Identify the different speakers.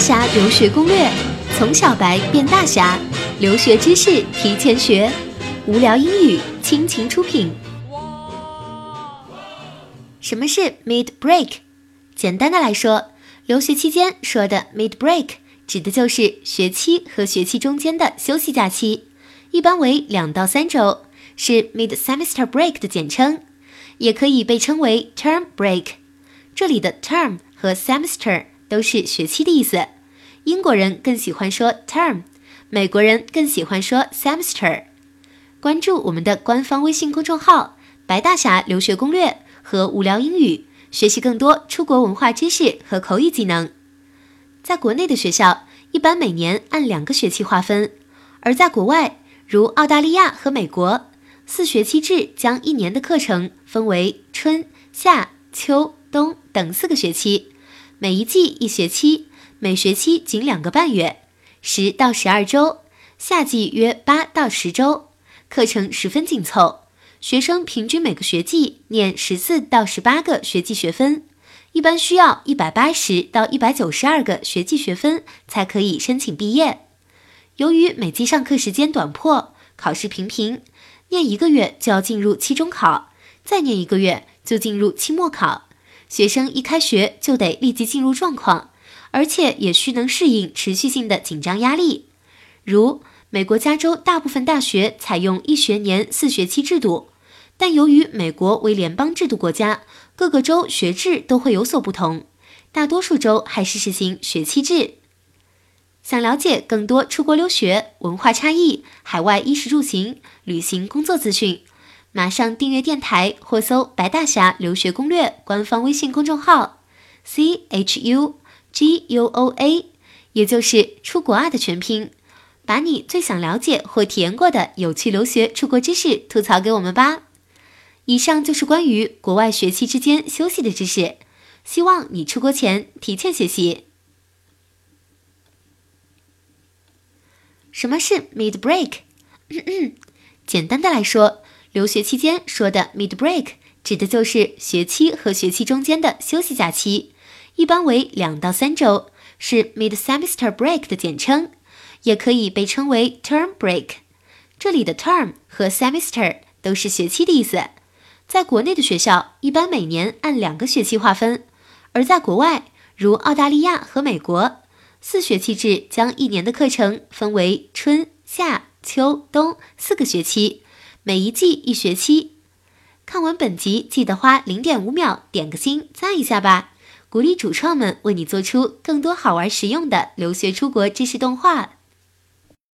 Speaker 1: 侠留学攻略，从小白变大侠，留学知识提前学，无聊英语倾情出品。什么是 mid break？简单的来说，留学期间说的 mid break 指的就是学期和学期中间的休息假期，一般为两到三周，是 mid semester break 的简称，也可以被称为 term break。这里的 term 和 semester 都是学期的意思，英国人更喜欢说 term，美国人更喜欢说 semester。关注我们的官方微信公众号“白大侠留学攻略”和“无聊英语”，学习更多出国文化知识和口语技能。在国内的学校，一般每年按两个学期划分；而在国外，如澳大利亚和美国，四学期制将一年的课程分为春夏秋冬等四个学期。每一季一学期，每学期仅两个半月，十到十二周，夏季约八到十周，课程十分紧凑，学生平均每个学季念十四到十八个学季学分，一般需要一百八十到一百九十二个学季学分才可以申请毕业。由于每季上课时间短迫，考试频频，念一个月就要进入期中考，再念一个月就进入期末考。学生一开学就得立即进入状况，而且也需能适应持续性的紧张压力。如美国加州大部分大学采用一学年四学期制度，但由于美国为联邦制度国家，各个州学制都会有所不同，大多数州还是实行学期制。想了解更多出国留学、文化差异、海外衣食住行、旅行工作资讯。马上订阅电台或搜“白大侠留学攻略”官方微信公众号，C H U G U O A，也就是出国啊的全拼。把你最想了解或体验过的有趣留学出国知识吐槽给我们吧。以上就是关于国外学期之间休息的知识，希望你出国前提前学习。什么是 mid break？嗯嗯，简单的来说。留学期间说的 mid break 指的就是学期和学期中间的休息假期，一般为两到三周，是 mid semester break 的简称，也可以被称为 term break。这里的 term 和 semester 都是学期的意思。在国内的学校，一般每年按两个学期划分；而在国外，如澳大利亚和美国，四学期制将一年的课程分为春夏秋冬四个学期。每一季一学期，看完本集记得花零点五秒点个心赞一下吧，鼓励主创们为你做出更多好玩实用的留学出国知识动画。